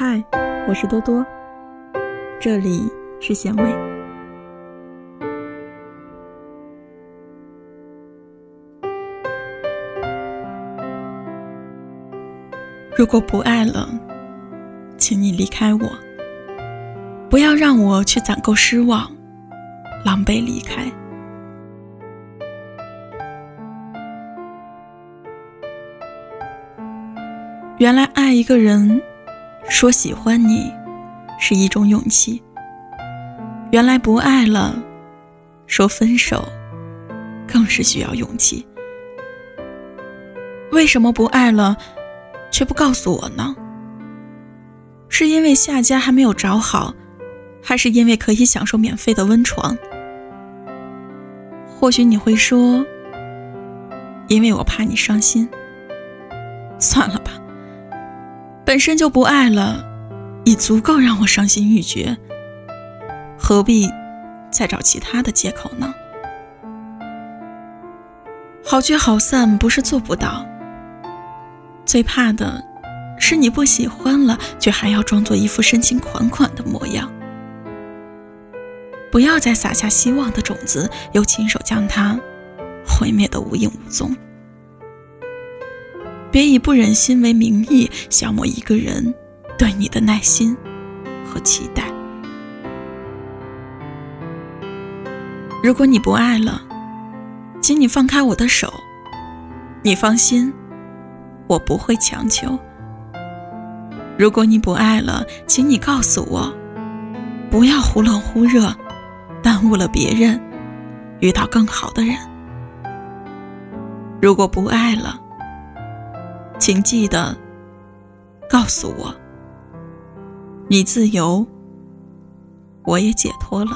嗨，我是多多，这里是咸味。如果不爱了，请你离开我，不要让我去攒够失望，狼狈离开。原来爱一个人，说喜欢你，是一种勇气。原来不爱了，说分手，更是需要勇气。为什么不爱了，却不告诉我呢？是因为下家还没有找好，还是因为可以享受免费的温床？或许你会说，因为我怕你伤心。算了吧。本身就不爱了，已足够让我伤心欲绝，何必再找其他的借口呢？好聚好散不是做不到，最怕的是你不喜欢了，却还要装作一副深情款款的模样。不要再撒下希望的种子，又亲手将它毁灭的无影无踪。别以不忍心为名义消磨一个人对你的耐心和期待。如果你不爱了，请你放开我的手。你放心，我不会强求。如果你不爱了，请你告诉我，不要忽冷忽热，耽误了别人遇到更好的人。如果不爱了，请记得告诉我，你自由，我也解脱了。